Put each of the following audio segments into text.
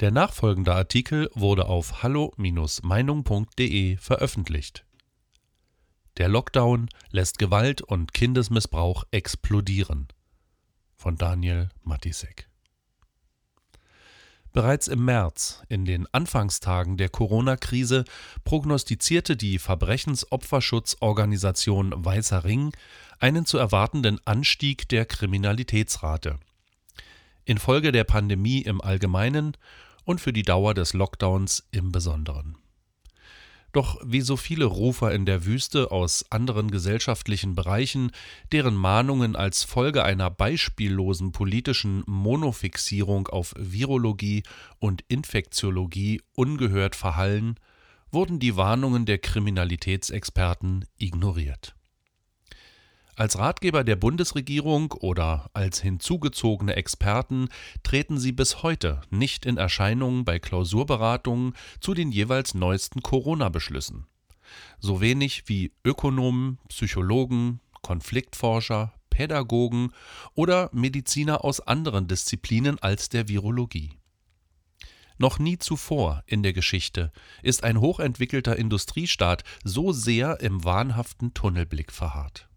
Der nachfolgende Artikel wurde auf hallo-meinung.de veröffentlicht. Der Lockdown lässt Gewalt und Kindesmissbrauch explodieren. Von Daniel Matisek. Bereits im März, in den Anfangstagen der Corona-Krise, prognostizierte die Verbrechensopferschutzorganisation Weißer Ring einen zu erwartenden Anstieg der Kriminalitätsrate. Infolge der Pandemie im Allgemeinen und für die Dauer des Lockdowns im Besonderen. Doch wie so viele Rufer in der Wüste aus anderen gesellschaftlichen Bereichen, deren Mahnungen als Folge einer beispiellosen politischen Monofixierung auf Virologie und Infektiologie ungehört verhallen, wurden die Warnungen der Kriminalitätsexperten ignoriert. Als Ratgeber der Bundesregierung oder als hinzugezogene Experten treten sie bis heute nicht in Erscheinung bei Klausurberatungen zu den jeweils neuesten Corona-Beschlüssen. So wenig wie Ökonomen, Psychologen, Konfliktforscher, Pädagogen oder Mediziner aus anderen Disziplinen als der Virologie. Noch nie zuvor in der Geschichte ist ein hochentwickelter Industriestaat so sehr im wahnhaften Tunnelblick verharrt.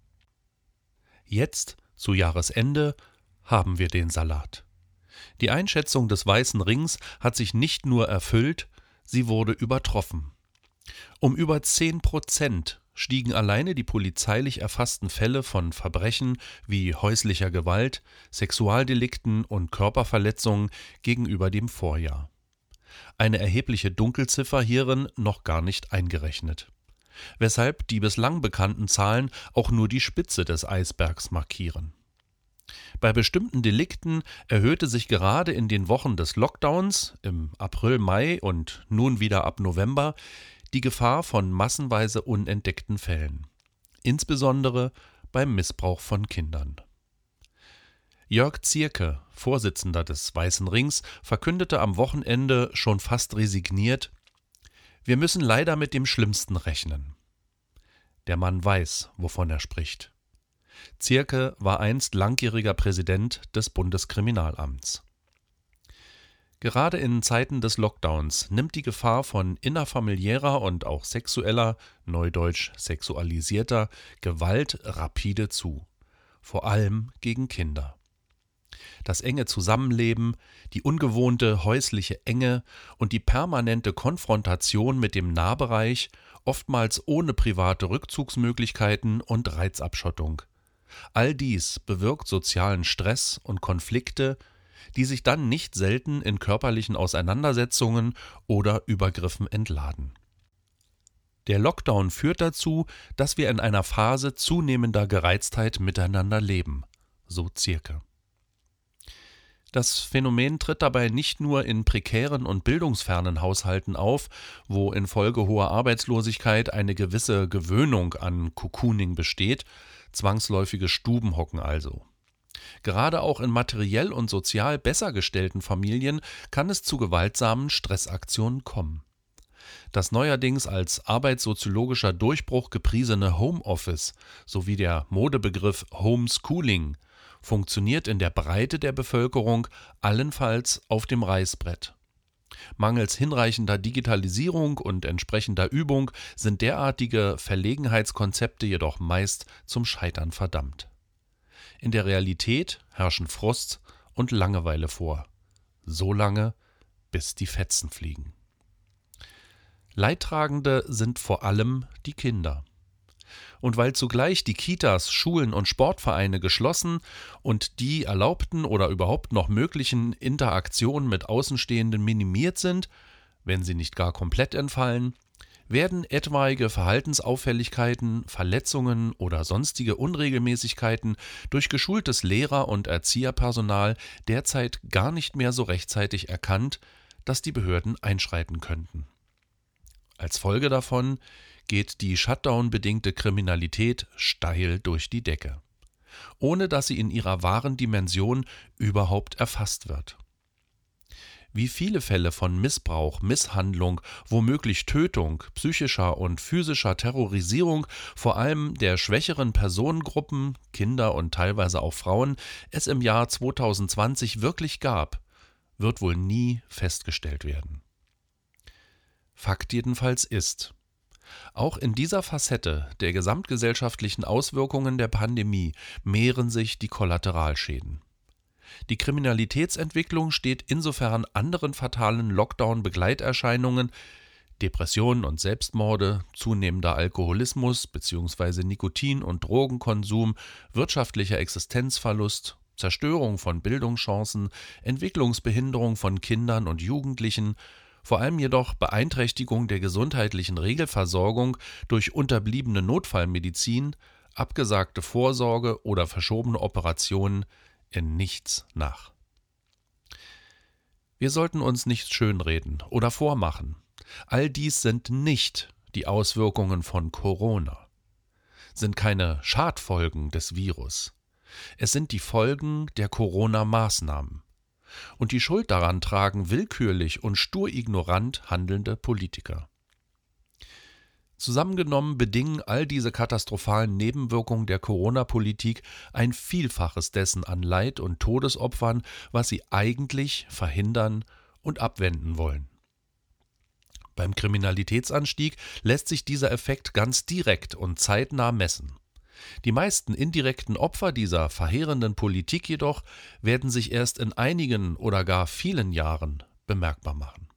Jetzt, zu Jahresende, haben wir den Salat. Die Einschätzung des Weißen Rings hat sich nicht nur erfüllt, sie wurde übertroffen. Um über 10 Prozent stiegen alleine die polizeilich erfassten Fälle von Verbrechen wie häuslicher Gewalt, Sexualdelikten und Körperverletzungen gegenüber dem Vorjahr. Eine erhebliche Dunkelziffer hierin noch gar nicht eingerechnet weshalb die bislang bekannten Zahlen auch nur die Spitze des Eisbergs markieren. Bei bestimmten Delikten erhöhte sich gerade in den Wochen des Lockdowns im April, Mai und nun wieder ab November die Gefahr von massenweise unentdeckten Fällen, insbesondere beim Missbrauch von Kindern. Jörg Zierke, Vorsitzender des Weißen Rings, verkündete am Wochenende schon fast resigniert, wir müssen leider mit dem Schlimmsten rechnen. Der Mann weiß, wovon er spricht. Zierke war einst langjähriger Präsident des Bundeskriminalamts. Gerade in Zeiten des Lockdowns nimmt die Gefahr von innerfamiliärer und auch sexueller, neudeutsch sexualisierter Gewalt rapide zu, vor allem gegen Kinder das enge Zusammenleben, die ungewohnte häusliche Enge und die permanente Konfrontation mit dem Nahbereich, oftmals ohne private Rückzugsmöglichkeiten und Reizabschottung. All dies bewirkt sozialen Stress und Konflikte, die sich dann nicht selten in körperlichen Auseinandersetzungen oder Übergriffen entladen. Der Lockdown führt dazu, dass wir in einer Phase zunehmender Gereiztheit miteinander leben, so Zirke. Das Phänomen tritt dabei nicht nur in prekären und bildungsfernen Haushalten auf, wo infolge hoher Arbeitslosigkeit eine gewisse Gewöhnung an Cocooning besteht, zwangsläufige Stubenhocken also. Gerade auch in materiell und sozial besser gestellten Familien kann es zu gewaltsamen Stressaktionen kommen. Das neuerdings als arbeitssoziologischer Durchbruch gepriesene Homeoffice sowie der Modebegriff Homeschooling funktioniert in der Breite der Bevölkerung allenfalls auf dem Reißbrett. Mangels hinreichender Digitalisierung und entsprechender Übung sind derartige Verlegenheitskonzepte jedoch meist zum Scheitern verdammt. In der Realität herrschen Frust und Langeweile vor. So lange, bis die Fetzen fliegen. Leidtragende sind vor allem die Kinder und weil zugleich die Kitas, Schulen und Sportvereine geschlossen und die erlaubten oder überhaupt noch möglichen Interaktionen mit Außenstehenden minimiert sind, wenn sie nicht gar komplett entfallen, werden etwaige Verhaltensauffälligkeiten, Verletzungen oder sonstige Unregelmäßigkeiten durch geschultes Lehrer- und Erzieherpersonal derzeit gar nicht mehr so rechtzeitig erkannt, dass die Behörden einschreiten könnten. Als Folge davon geht die Shutdown-bedingte Kriminalität steil durch die Decke, ohne dass sie in ihrer wahren Dimension überhaupt erfasst wird. Wie viele Fälle von Missbrauch, Misshandlung, womöglich Tötung, psychischer und physischer Terrorisierung vor allem der schwächeren Personengruppen, Kinder und teilweise auch Frauen, es im Jahr 2020 wirklich gab, wird wohl nie festgestellt werden. Fakt jedenfalls ist, auch in dieser Facette der gesamtgesellschaftlichen Auswirkungen der Pandemie mehren sich die Kollateralschäden. Die Kriminalitätsentwicklung steht insofern anderen fatalen Lockdown-Begleiterscheinungen Depressionen und Selbstmorde, zunehmender Alkoholismus bzw. Nikotin- und Drogenkonsum, wirtschaftlicher Existenzverlust, Zerstörung von Bildungschancen, Entwicklungsbehinderung von Kindern und Jugendlichen, vor allem jedoch Beeinträchtigung der gesundheitlichen Regelversorgung durch unterbliebene Notfallmedizin, abgesagte Vorsorge oder verschobene Operationen in nichts nach. Wir sollten uns nichts schönreden oder vormachen. All dies sind nicht die Auswirkungen von Corona, sind keine Schadfolgen des Virus. Es sind die Folgen der Corona-Maßnahmen. Und die Schuld daran tragen willkürlich und stur ignorant handelnde Politiker. Zusammengenommen bedingen all diese katastrophalen Nebenwirkungen der Corona-Politik ein Vielfaches dessen an Leid und Todesopfern, was sie eigentlich verhindern und abwenden wollen. Beim Kriminalitätsanstieg lässt sich dieser Effekt ganz direkt und zeitnah messen. Die meisten indirekten Opfer dieser verheerenden Politik jedoch werden sich erst in einigen oder gar vielen Jahren bemerkbar machen.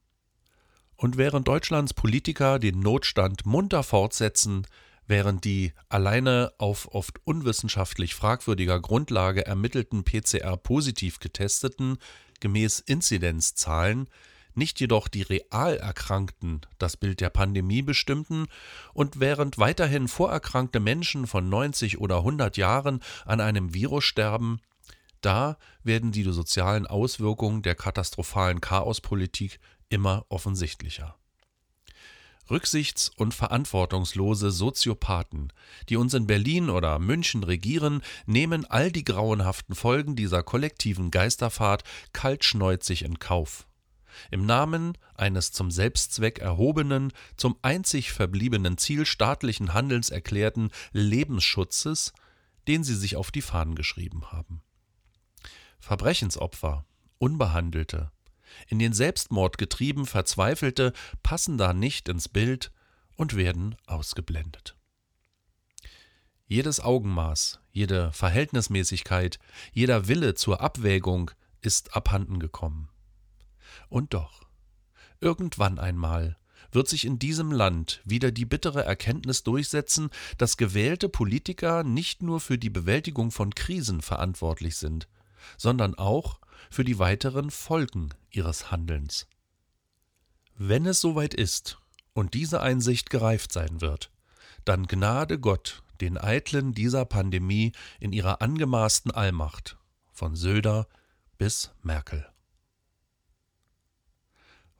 Und während Deutschlands Politiker den Notstand munter fortsetzen, während die alleine auf oft unwissenschaftlich fragwürdiger Grundlage ermittelten PCR positiv getesteten gemäß Inzidenzzahlen nicht jedoch die real Erkrankten das Bild der Pandemie bestimmten und während weiterhin vorerkrankte Menschen von 90 oder 100 Jahren an einem Virus sterben, da werden die sozialen Auswirkungen der katastrophalen Chaospolitik immer offensichtlicher. Rücksichts- und verantwortungslose Soziopathen, die uns in Berlin oder München regieren, nehmen all die grauenhaften Folgen dieser kollektiven Geisterfahrt kaltschneuzig in Kauf im Namen eines zum Selbstzweck erhobenen, zum einzig verbliebenen Ziel staatlichen Handelns erklärten Lebensschutzes, den sie sich auf die Fahnen geschrieben haben. Verbrechensopfer, Unbehandelte, in den Selbstmord getrieben Verzweifelte passen da nicht ins Bild und werden ausgeblendet. Jedes Augenmaß, jede Verhältnismäßigkeit, jeder Wille zur Abwägung ist abhanden gekommen. Und doch, irgendwann einmal wird sich in diesem Land wieder die bittere Erkenntnis durchsetzen, dass gewählte Politiker nicht nur für die Bewältigung von Krisen verantwortlich sind, sondern auch für die weiteren Folgen ihres Handelns. Wenn es soweit ist und diese Einsicht gereift sein wird, dann gnade Gott den Eitlen dieser Pandemie in ihrer angemaßten Allmacht, von Söder bis Merkel.